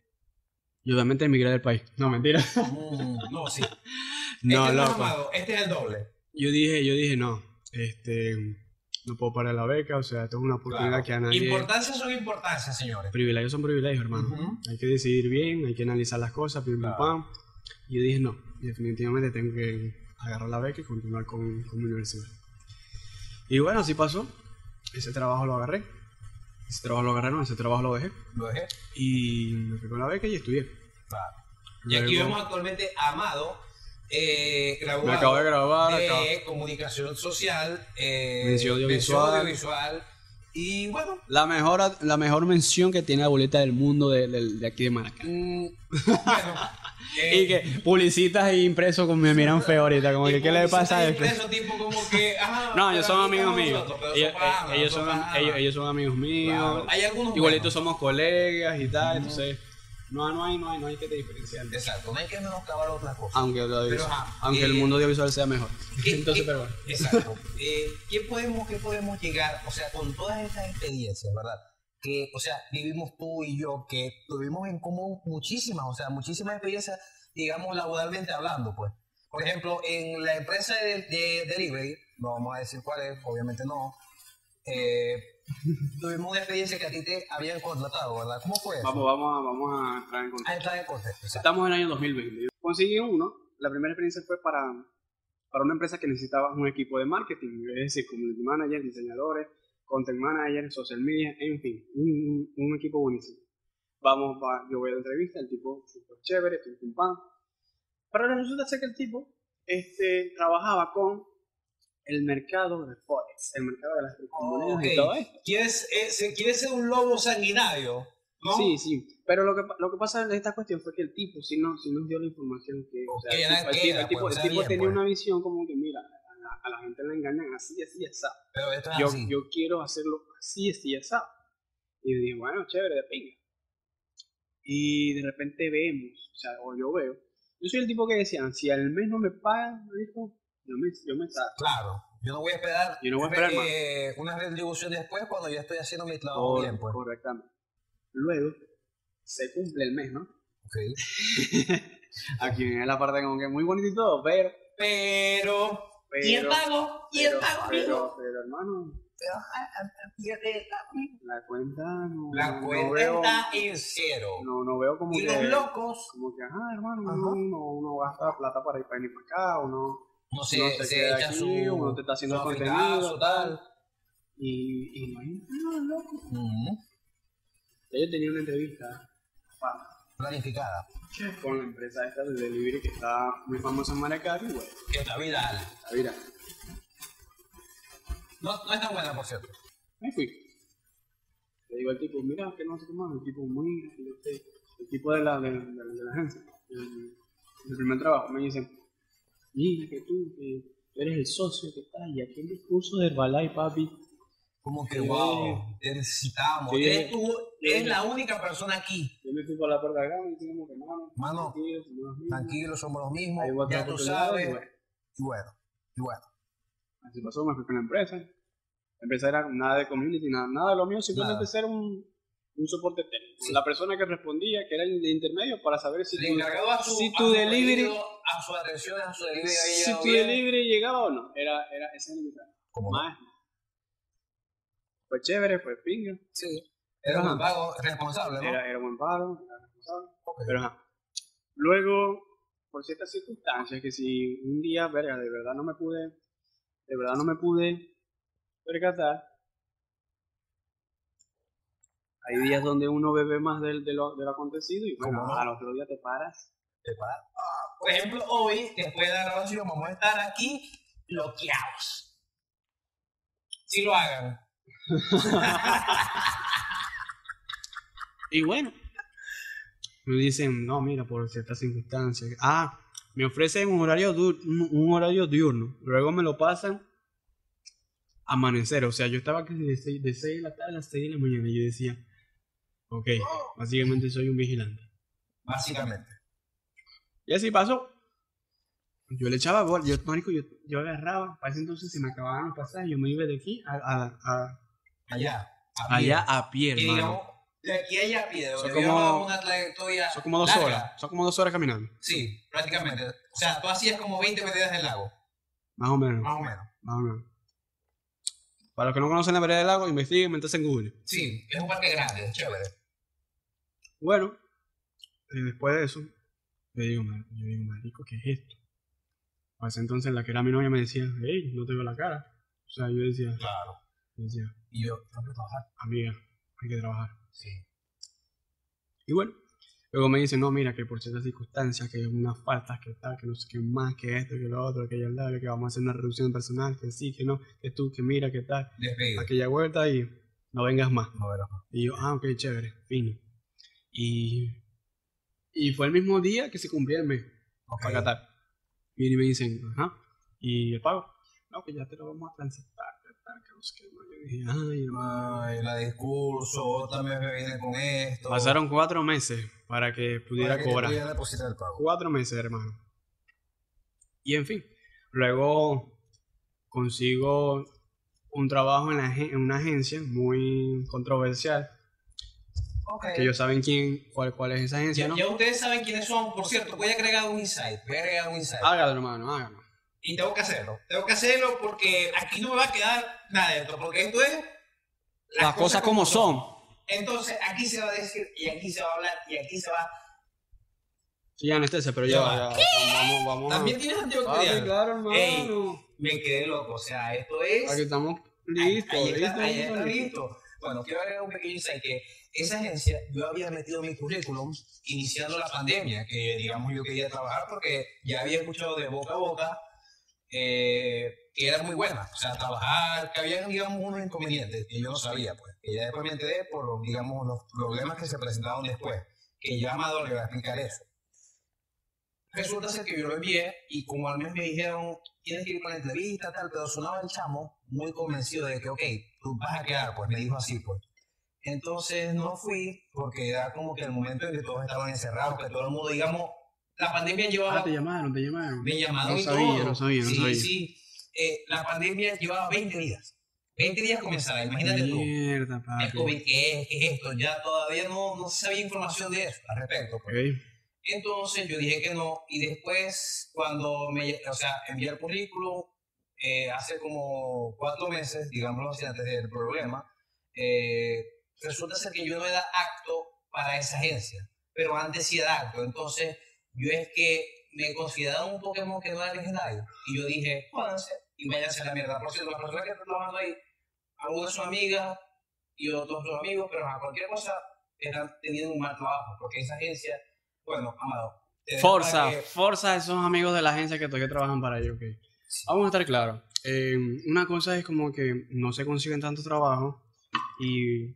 yo obviamente emigré del país. No, mentira. Mm, no, sí. No, este no loco. este es el doble. Yo dije, yo dije, no, este, no puedo parar la beca, o sea, esto es una oportunidad Claro. que a nadie... Importancias son importancias, señores. Privilegios son privilegios, hermano. Hay que decidir bien, hay que analizar las cosas, pim, pim, Claro. pam. Y yo dije, no, definitivamente tengo que agarrar la beca y continuar con, con mi universidad. Y bueno, así pasó. Ese trabajo lo agarré. Ese trabajo lo agarré, no, ese trabajo lo dejé. Lo dejé. Y me fui con la beca y estudié. Claro. Y aquí vemos actualmente a Amado, eh, graduado Me acabo de grabar, de acabo- comunicación social, eh, Mención audiovisual. Y bueno, La mejor, la mejor mención que tiene la boleta del mundo de, de- de aquí de Maracay. mm, bueno. Eh, Y que publicitas e impresos como me miran feo ahorita, como y que ¿qué le pasa a esto? impreso, tipo como que, No, ellos son amigos míos. Ellos, son eh, ellos son son, panas. ellos, ellos son amigos míos. Hay algunos Igualitos somos colegas y tal, entonces no, no, hay, no, hay, no hay que te diferenciar. Exacto, no hay que menoscabar otras cosas. Aunque, Pero, ajá, aunque el eh, mundo audiovisual sea mejor. ¿Qué- Entonces, pero bueno. Exacto. Eh, ¿qué, podemos, ¿Qué podemos llegar, o sea, con todas estas experiencias, verdad? Que, o sea, vivimos tú y yo, que tuvimos en común muchísimas, o sea, muchísimas experiencias, digamos, laboralmente hablando, pues. Por ejemplo, en la empresa de, de delivery, no vamos a decir cuál es, obviamente no, eh, tuvimos una experiencia que a ti te habían contratado, ¿verdad? ¿Cómo fue eso? Vamos, vamos, a, vamos a entrar en A contexto. entrar en contexto. Estamos en el año 2020. Yo conseguí uno. La primera experiencia fue para, para una empresa que necesitaba un equipo de marketing, es decir, community manager, diseñadores, content manager, social media, en fin, un, un equipo buenísimo. Vamos, va, yo voy a la entrevista, el tipo súper chévere, pim, pum, pam. Pero resulta ser que el tipo este, trabajaba con el mercado de Forex, el mercado de las criptomonedas Ok. y todo esto. ¿Quieres, eh, se- ¿Quieres ser un lobo sanguinario? ¿no? Sí, sí. Pero lo que, lo que pasa en esta cuestión fue que el tipo sí, no, sí nos dio la información que. O sea, el tipo, el tipo- el tipo- pues, el está tipo tenía pues. una visión como que, mira, la, a la gente le engañan así, así, así. Pero esto es Yo, así. yo quiero hacerlo así, así, así. Y dije, bueno, chévere, de pinga. Y de repente vemos, o sea, o yo veo. Yo soy el tipo que decía, si al mes no me pagan, marico, yo me, yo me saco. Claro, yo no voy a esperar, Yo no voy a esperar más. eh, una retribución después cuando yo estoy haciendo mi trabajo bien, pues. Correctamente. Luego, se cumple el mes, ¿no? Ok. Aquí viene la parte como que muy bonito y todo, pero. Pero, pero ¿y el pago? ¿Y el pero, pago, pero, amigo? pero, hermano, la cuenta no, La no cuenta veo, está en cero. no, no veo como y que, los locos como que, ajá, hermano, Ajá. uno, uno, gasta plata para ir para venir para acá, uno, no se, uno se, se queda echa aquí, su, uno te está haciendo su contenido, tal. Y, y imagínate, no, loco. Ujú. Yo tenía una entrevista Planificada. con la empresa esta de delivery que está muy famosa en Maracay, güey, Que está viral. No, no es tan buena, por cierto. Me fui. Le digo al tipo, mira, que no sé qué más. El tipo, sé. El tipo de la, de, de- de la agencia, el, el primer trabajo, me dice, mira que tú, que tú eres el socio que está, y aquí el discurso de Herbalife, papi. Como que, wow, necesitamos. Sí. Eres tú, eres la única persona aquí. Yo me fui por la puerta de acá y dije, como que, mano, Mano, tranquilo, somos los mismos. Somos los mismos. Ya tú sabes. y bueno, Y bueno. Así pasó, me fui con la empresa. La empresa era nada de community, nada, nada de lo mío, simplemente ser un, un soporte técnico. Sí. La persona que respondía, que era el de intermedio, para saber si Le tu, encargado a su, si tu delivery, a su atención, a su delivery. si tu bien. delivery llegaba o no. Era, era ese limitado. Como. Más. Fue chévere, fue pinga. Sí. Era un pago responsable, ¿no? Era, era buen paro, era responsable. Ok. Pero ajá. Luego, por ciertas circunstancias, que si un día, verga, de verdad no me pude, de verdad no me pude percatar, hay días donde uno bebe más del, de, lo, de lo acontecido y bueno, al otro día te paras. Te para. Ah, Por ejemplo, hoy, después de la grabación, vamos a estar aquí bloqueados. Si lo hagan. Y bueno, me dicen, no, mira, por ciertas circunstancias. Ah, me ofrecen un horario, du- un, un horario diurno. Luego me lo pasan amanecer. O sea, yo estaba aquí de 6 de, seis de la tarde a las 6 de la mañana y yo decía, ok, básicamente soy un vigilante. Básicamente. Y así pasó. Yo le echaba gol, yo, marico, yo, yo agarraba, para ese entonces se me acababan los pasajes, yo me iba de aquí a, a- a- Allá. a pie. allá a pie, hermano. Digamos, de aquí a allá a pie. de Son como- una trayectoria. Son como dos larga. horas, son como dos horas caminando, Sí, prácticamente. O sea, tú hacías como 20 medidas del lago. más o menos. Más o menos. Más o menos. Para los que no conocen la vereda del lago, investiguen, métanse en Google. Sí, es un parque grande, es chévere. Bueno, y después de eso, yo digo, "Mar- yo digo, marico, ¿qué es esto? Ese entonces la que era mi novia me decía, hey, no te veo la cara. O sea, yo decía, Claro. yo decía, Y yo, tengo que trabajar. amiga, hay que trabajar. Sí. Y bueno, luego me dicen, no, mira, que por ciertas circunstancias, que hay unas faltas, que tal, que no sé qué más, que esto, que lo otro, que ya tal, que vamos a hacer una reducción personal, que sí, que no, que tú, que mira, que tal, Despedido. aquella vuelta y no vengas más. No, Y yo, ah, ok, chévere, fino. Y, y fue el mismo día que se cumplía el mes para Qatar. Y me dicen, ajá, ¿y el pago? No, que ya te lo vamos a transitar, dije, ay, la discurso, también me viene con esto. Pasaron cuatro meses para que pudiera Para que te cobrar. pudiera depositar el pago. Cuatro meses, hermano. Y en fin, luego consigo un trabajo en, la en una agencia muy controversial Ok. Que ellos saben quién, cuál, cuál es esa agencia, Ya, ¿no? ya ustedes saben quiénes son. Por cierto, voy a agregar un insight. Voy a agregar un insight. Hágalo, hermano, hágalo. Y tengo que hacerlo. Tengo que hacerlo porque aquí no me va a quedar nada dentro. Porque esto es. Las cosas como son. Entonces, aquí se va a decir, y aquí se va a hablar, y aquí se va. Sí, anestesia, pero ya, va. vamos, vamos. También a... tienes antibacterial. claro, hermano. Ey. Me quedé loco. O sea, esto es. Aquí estamos listos, Ahí está, listos, ahí está listos. listo. Bueno, quiero agregar un pequeño insight que esa agencia, yo había metido mi currículum iniciando la pandemia, que digamos yo quería trabajar porque ya había escuchado de boca a boca eh, que era muy buena, o sea, trabajar, que había, digamos, unos inconvenientes que yo no sabía, pues, que ya después me enteré por, los, digamos, los problemas que se presentaron después, que ya Amado le va a explicar eso. Resulta ser que yo lo envié y como al mes me dijeron, tienes que ir para la entrevista, tal, pero sonaba el chamo muy convencido de que, ok, tú vas a quedar, pues me dijo así, pues. Entonces no fui porque era como que el momento en que todos estaban encerrados, que todo el mundo, digamos, la pandemia llevaba Ah, te llamaron, te llamaron. me llamaron No y sabía, todo. no sabía, no sí, sabía. Sí, Eh, la pandemia llevaba 20 días. 20 días comenzaba, imagínate tú. Mierda, El papi. COVID, ¿qué es? ¿Qué es esto? Ya todavía no, no se sabía información de eso al respecto. pues. Ok. Entonces yo dije que no y después cuando me, o sea, envié el currículum eh, hace como cuatro meses, digámoslo así, antes del problema, eh, resulta ser que yo no era apto para esa agencia, pero antes sí era apto. Entonces yo es que me consideraban un Pokémon que no era legendario y yo dije, jódanse y váyanse a la mierda. Por cierto, las personas que están trabajando ahí, algunas son amigas y otros son amigos, pero a cualquier cosa están teniendo un mal trabajo porque esa agencia, bueno, amado. Forza, que- forza a esos amigos de la agencia que todavía trabajan para ellos. ok. Vamos a estar claros. Eh, una cosa es como que no se consiguen tanto trabajo y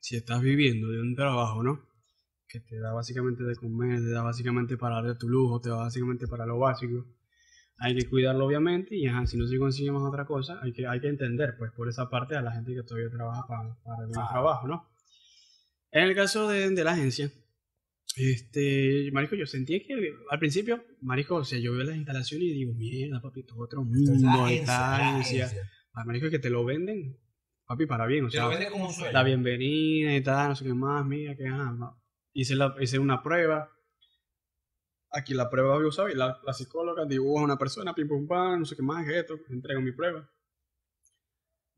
si estás viviendo de un trabajo, ¿no? Que te da básicamente de comer, te da básicamente para dar tu lujo, te da básicamente para lo básico. Hay que cuidarlo obviamente y ajá, si no se consigue más otra cosa, hay que, hay que entender pues por esa parte a la gente que todavía trabaja para, para el Ah. trabajo, ¿no? En el caso de, de la agencia, este, Marico, yo sentía que al principio, Marico, o sea, yo veo las instalaciones y digo, mierda, papi, todo otro es mundo, esta agencia. Ah, Marico, que te lo venden, papi, para bien, o Te sea, lo vende como un sueño. la bienvenida y tal, no sé qué más, mira, que ajá, hice, la, hice una prueba. Aquí la prueba, yo sabes, la, la psicóloga dibuja a una persona, pim pum pam, no sé qué más, que esto, entrego mi prueba.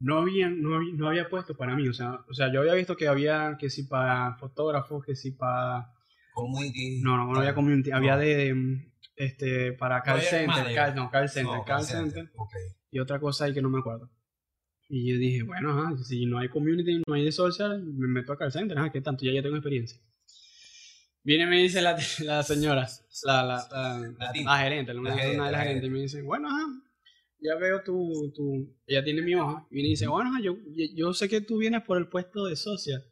No había, no había, no había puesto para mí, o sea, o sea, yo había visto que había que si para fotógrafos, que si para Community. no, no, no había community, había de este para call había center, no, call center, No, call center Ok. y otra cosa ahí que no me acuerdo. Y yo dije, bueno, ajá, si no hay community, no hay de social, me meto a call center, ajá, ¿qué tanto? Ya ya tengo experiencia. Viene y me dice la, la señora, la, la, la, gerente, una, La una gerente, de la las gerentes, y me dice, bueno, ajá, ya veo tu, tu, ella tiene mi hoja, y viene y dice, bueno, ajá, yo, yo, sé que tú vienes por el puesto de social,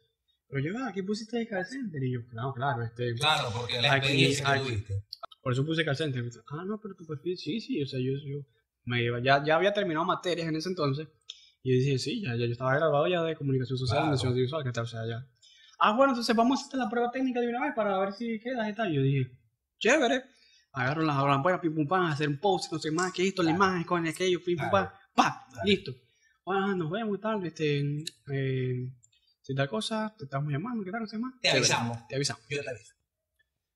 pero yo, ah, aquí pusiste de call center, y yo, claro, claro, este, Claro, porque la Aquí- experiencia que aquí. tuviste. por eso puse call center. Ah, no, pero tu perfil, sí, sí, o sea, yo, yo me iba, ya, ya había terminado materias en ese entonces. Y yo dije, sí, ya, ya yo estaba graduado ya de comunicación social, Claro. mención visual, que tal, o sea, ya. Ah, bueno, entonces vamos a hacer la prueba técnica de una vez para ver si quedas y tal. Yo dije, chévere. Agarro las lámparas, pim pum pam, hacer un post, no sé más, que esto, la imagen, con aquello, pim pum pam, pa, listo. Bueno, nos vemos y tal, este, eh, si tal cosa, te estamos llamando, ¿qué tal? No sé más. Te avisamos. Te avisamos. Yo te aviso.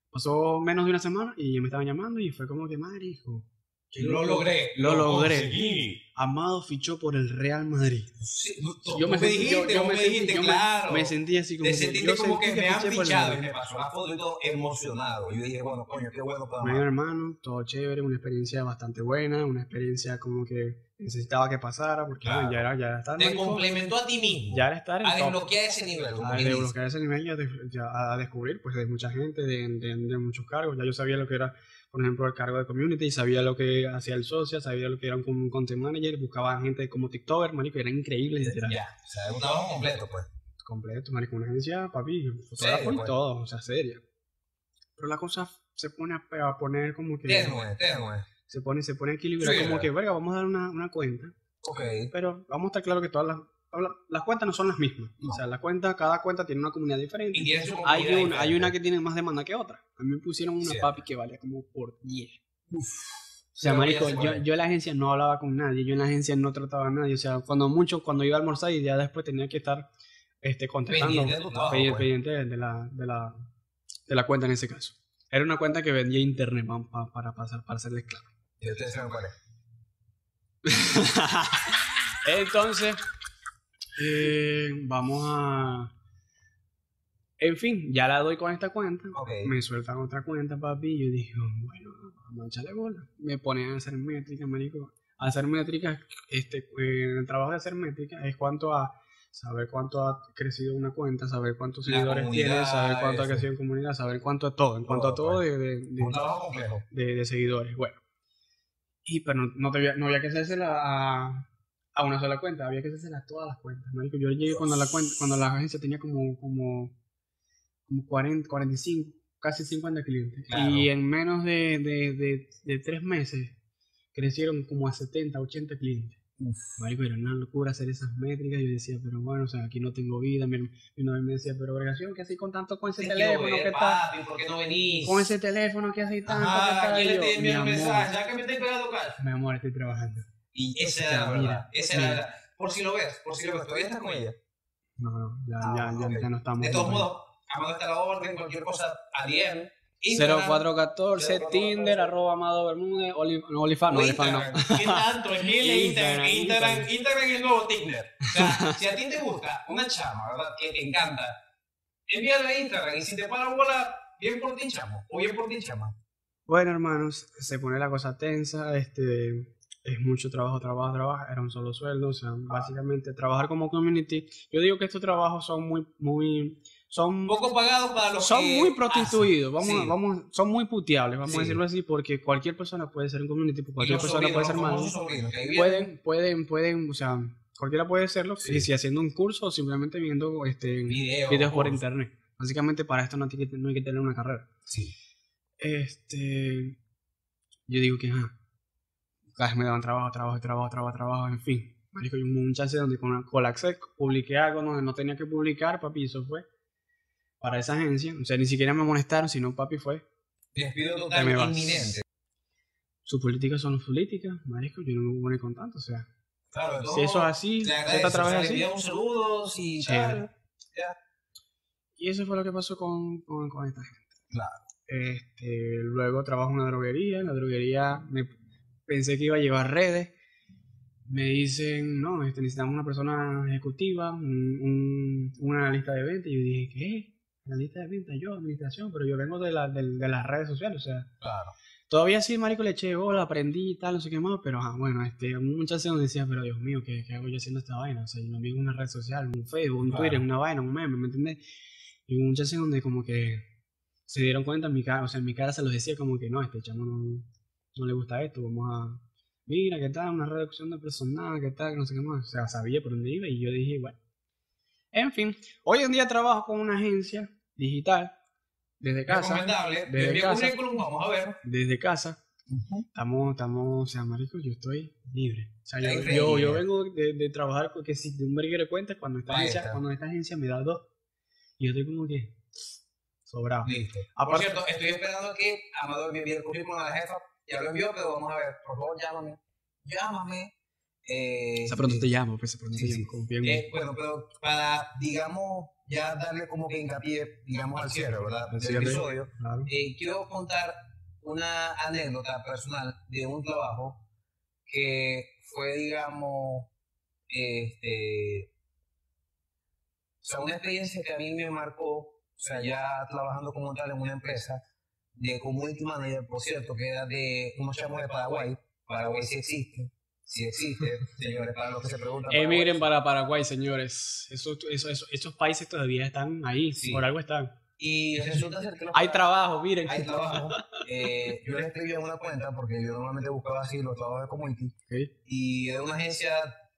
Pasó menos de una semana y me estaban llamando y fue como que, madre, hijo. Lo logré. Lo logré. conseguí. Amado fichó por el Real Madrid. Sí, Yo me sentí, yo, dijiste, yo vos me me sentí, dijiste, yo me- claro. me, sentí así como Te que, sentiste yo como sentí que me han fichado y me pasó la foto y todo emocionado. Yo dije, bueno, coño, qué bueno para Bueno, hermano, todo chévere, una experiencia bastante buena, una experiencia como que necesitaba que pasara porque Claro. bueno, ya era, ya era estar Te complementó a ti mismo. ya era estar en a top. desbloquear ese nivel. a desbloquear ese nivel y a, de- ya a descubrir pues de mucha gente, de, de- de muchos cargos. Ya yo sabía lo que era, por ejemplo, el cargo de community, sabía lo que hacía el socio, sabía lo que era un, content manager, buscaba gente como TikToker, marico, era increíble, literal. Ya, o sea, un trabajo completo, pues. completo, marico, una agencia, papi, fotógrafo y pues. todo, o sea, seria. Pero la cosa se pone a, poner como que... Tenue, tenue. Se pone, se pone a equilibrar Sí, como ¿verdad? que, verga, vamos a dar una, una cuenta. Ok. Pero vamos a estar claro que todas las... las- cuentas no son las mismas. No. O sea, la cuenta, cada cuenta tiene una comunidad diferente. Y Hay una, hay una que tiene más demanda que otra. A mí me pusieron una papi que valía como por 10. Uf. O sea, marico, yo, yo en la agencia no hablaba con nadie, yo en la agencia no trataba a nadie. O sea, cuando mucho, cuando iba a almorzar y ya después tenía que estar este, contestando, Pendiente de pues. de, la, de, la, de la cuenta en ese caso. Era una cuenta que vendía internet, pa- pa- para, pasar, para serles claro. Y ustedes saben cuál es. Entonces, eh, vamos a... En fin, ya la doy con esta cuenta. Me sueltan otra cuenta, papi. Y yo dije, bueno, vamos a echarle bola. Me ponen a hacer métricas, marico. A hacer métricas, este, eh, el trabajo de hacer métricas es cuanto a saber cuánto ha crecido una cuenta, saber cuántos La seguidores tiene, saber cuánto ha crecido en comunidad, saber cuánto a todo, en cuanto a Todo, pues. de, de- seguidores. Bueno. Y pero no, no, te había, no había que hacérsela a, a una sola cuenta, había que hacérsela a todas las cuentas. marico. Yo llegué cuando la cuenta, cuando la agencia tenía como, como, como 40, 45, casi 50 clientes. Claro. Y en menos de, de, de, de tres meses crecieron como a 70, 80 clientes. Uf. Marico, era una locura hacer esas métricas. Yo decía, pero bueno, o sea, aquí no tengo vida. Mi, mi novia me decía, pero Vergación, ¿qué haces con tanto con ese Te teléfono? quiero ¿Qué ver, papi, ¿por qué no venís? Con ese teléfono, ¿qué haces tanto? ¿Qué Ajá, tal? ¿quién le te el amor, mensaje? Ya que me estoy pegando cash. Mi amor, estoy trabajando. Y esa era la verdad. mira, Esa era la mira. verdad. Por si lo ves, por si lo ves, todavía estás con ella. No, no, ya, Ah, ya, ya, ya no estamos. De todos modos, Amado está la orden, cualquier cosa, a DM. Instagram, 0414, 0414, Tinder, arroba Amado Bermúdez, Olifan, no, Olifan no. Instagram. ¿Qué tanto? Es Instagram. Instagram, es el nuevo Tinder. O sea, si a ti te gusta una chama, ¿verdad? Que te encanta, envíale a Instagram. Y si te para bola, bien por ti, chamo. O bien por ti, chama. Bueno, hermanos, se pone la cosa tensa, este, es mucho trabajo, trabajo, trabajo, era un solo sueldo, o sea, básicamente trabajar como community. Yo digo que estos trabajos son muy, muy, son, Poco pagados para los son que muy hacen. prostituidos, vamos, Sí. vamos, son muy puteables, vamos Sí. a decirlo así, porque cualquier persona puede ser un community, cualquier persona puede ser vienen. pueden, pueden, pueden, o sea, cualquiera puede hacerlo, Sí. y si haciendo un curso o simplemente viendo este, Videos, videos por internet. Básicamente para esto no, tiene que- no hay que tener una carrera. Sí. Este, yo digo que, ajá, cada vez me daban trabajo, trabajo, trabajo, trabajo, trabajo, en fin. Marico, y hubo un chance donde con Colacset publiqué algo donde no tenía que publicar, papi, eso fue para esa agencia. O sea, ni siquiera me molestaron, sino papi fue. Despido total vas. inminente. Sus políticas son políticas, marico, yo no me voy a poner con tanto, o sea. Claro, Si eso es así, esta o sea, vez así. un saludo y. Y eso fue lo que pasó con, con, con esta gente. Claro. Este, luego trabajo en una droguería. En la droguería me pensé que iba a llevar redes. Me dicen, no, este, necesitamos una persona ejecutiva, un, un, un analista de venta. Y yo dije, ¿qué? Analista de venta, yo, administración, pero yo vengo de, la, de, de las redes sociales, o sea. Claro. Todavía sí, marico, le eché bola, aprendí y tal, no sé qué más, pero ah, bueno, este, muchas veces decía, pero Dios mío, ¿qué, ¿qué hago yo haciendo esta vaina? O sea, yo lo mío es una red social, un Facebook, un Claro. Twitter, una vaina, un meme, ¿me entiendes? Y muchas veces donde como que se dieron cuenta en mi cara, o sea, en mi cara se los decía como que no, este chamo no, no le gusta esto, vamos a, mira, ¿qué tal? Una reducción de personal, ¿qué tal? No sé qué más, o sea, sabía por dónde iba y yo dije, bueno. En fin, hoy en día trabajo con una agencia digital, desde casa, Recomendable. desde envío casa. currículum, vamos a ver. desde casa, Estamos, estamos, o sea, marico, yo estoy libre. O sea, yo, yo, yo vengo de, de trabajar con que si de un burger de cuentas cuando esta, agencia, está. cuando esta agencia me da dos. Y yo estoy como que sobrado. Listo. Por Aparte- cierto, estoy esperando que Amador me envíe el currículum a la jefa. Ya lo envió, pero vamos a ver. Por favor, llámame. Llámame. Eh, O sea, pronto te llamo, pues, pronto Sí, te sí. llamo, mí. eh, bueno, pero para, digamos, ya darle como que hincapié, digamos, al cierre, ¿verdad? Del cierre. episodio. Claro. Eh, quiero contar una anécdota personal de un trabajo que fue, digamos, este, o sea, una experiencia que a mí me marcó, o sea, ya trabajando como tal en una empresa de community manager, por cierto, que era de unos chamos de Paraguay. Paraguay sí existe, sí existe, señores, para los que se preguntan. Emigren para Paraguay, señores. Eso, eso, eso- esos países todavía están ahí, Sí. por algo están. Y resulta ser que los Hay trabajo, miren. hay trabajo. Eh, yo le escribí en una cuenta porque yo normalmente buscaba así los trabajos de community y era una agencia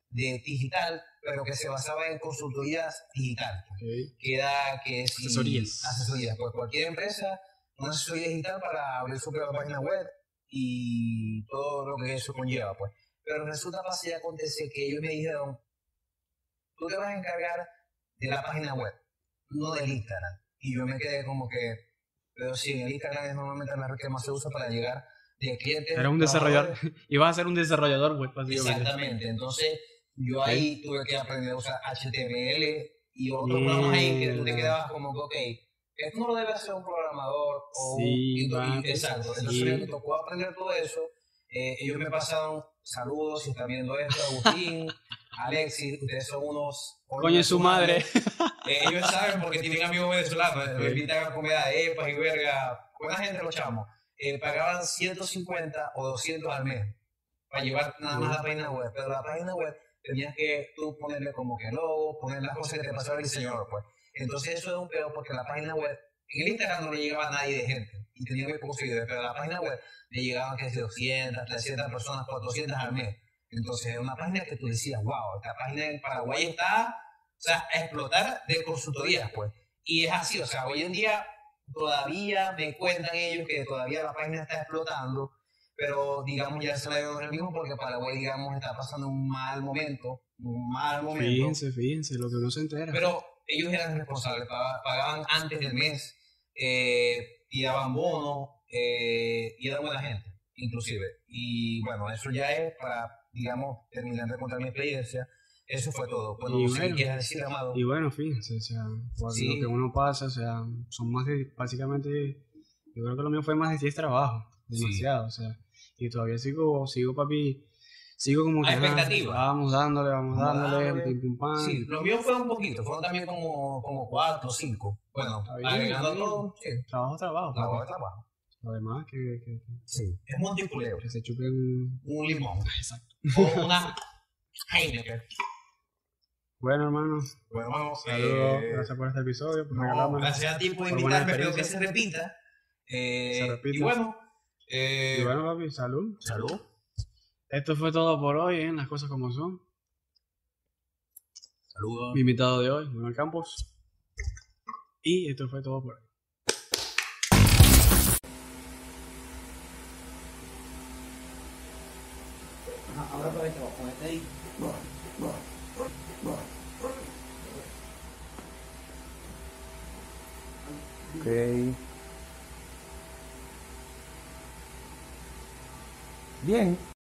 de digital, pero que se basaba en consultorías digital, que era que si- Asesorías. asesorías, pues cualquier empresa, una asesoría digital para abrir su propia página web y todo lo que eso conlleva, pues. Pero resulta pasa y acontece que ellos me dijeron, tú te vas a encargar de la página web, no del Instagram. Y yo me quedé como que, pero si en el Instagram es normalmente la red que más se usa para llegar de clientes. Era un desarrollador. Ibas a ser un desarrollador web. Exactamente. Entonces, yo ahí tuve que aprender a usar HTML y otros programas ahí que tú te quedabas como que, ok, esto no lo debe hacer un programador o un- Sí, y- va, exacto. Entonces sí. me tocó aprender todo eso. Eh, ellos me pasaron saludos si están viendo esto, Agustín, Alexis, ustedes son unos Coño, su madre. Eh, ellos saben porque tienen amigos venezolanos, me invitan a comida de epas y verga. Buena gente los chamos. Eh, pagaban 150 o 200 al mes para llevar nada más la página web, pero la página web tenías que tú ponerle como que logo, poner las cosas que te pasaba el diseñador, pues. Entonces eso es un peor porque la página web, en Instagram no le llegaba a nadie de gente y tenía muy pocos seguidores, pero a la página web le llegaban que si 200, 300 personas, 400 al mes. Entonces es una página que tú decías, wow, esta página en Paraguay está, o sea, a explotar de consultorías, pues. Y es así, o sea, hoy en día todavía me cuentan ellos que todavía la página está explotando, pero digamos ya se la dio el mismo porque Paraguay, digamos, está pasando un mal momento, un mal momento. Fíjense, fíjense, lo que uno se entera. Pero ellos eran responsables, pag- pagaban antes del mes, eh, tiraban bonos eh, y eran buena gente, inclusive. Y bueno, eso ya es para, digamos, terminar de contar mi experiencia. Eso fue todo. Bueno, Y bueno, decir, Amado. Y bueno, fíjense, o sea, por Sí. lo que uno pasa, o sea, son más de, básicamente, yo creo que lo mío fue más de 10 trabajos, Sí. demasiado, o sea, y todavía sigo, sigo papi, sigo como que, ah, expectativa. vamos dándole, vamos dándole, pim pum pam. Sí, los míos fueron un poquito, fueron también como, como cuatro o cinco. Bueno, agregando todo, sí, Trabajo, trabajo, trabajo trabajo. Lo demás que, que, Sí, es monticuleo. que se chupen. Un limón. Exacto. O una Heineken. Bueno, hermano, Bueno, vamos. saludos, eh, gracias por este episodio, por No, gracias a ti por invitarme, espero que se repita. Eh, Se repita. Y bueno, eh, Y bueno, papi, salud. salud. Esto fue todo por hoy, ¿eh? las cosas como son. Saludos. Mi invitado de hoy, Manuel Campos. Y esto fue todo por hoy. Ahora para este ahí. Ok. Bien.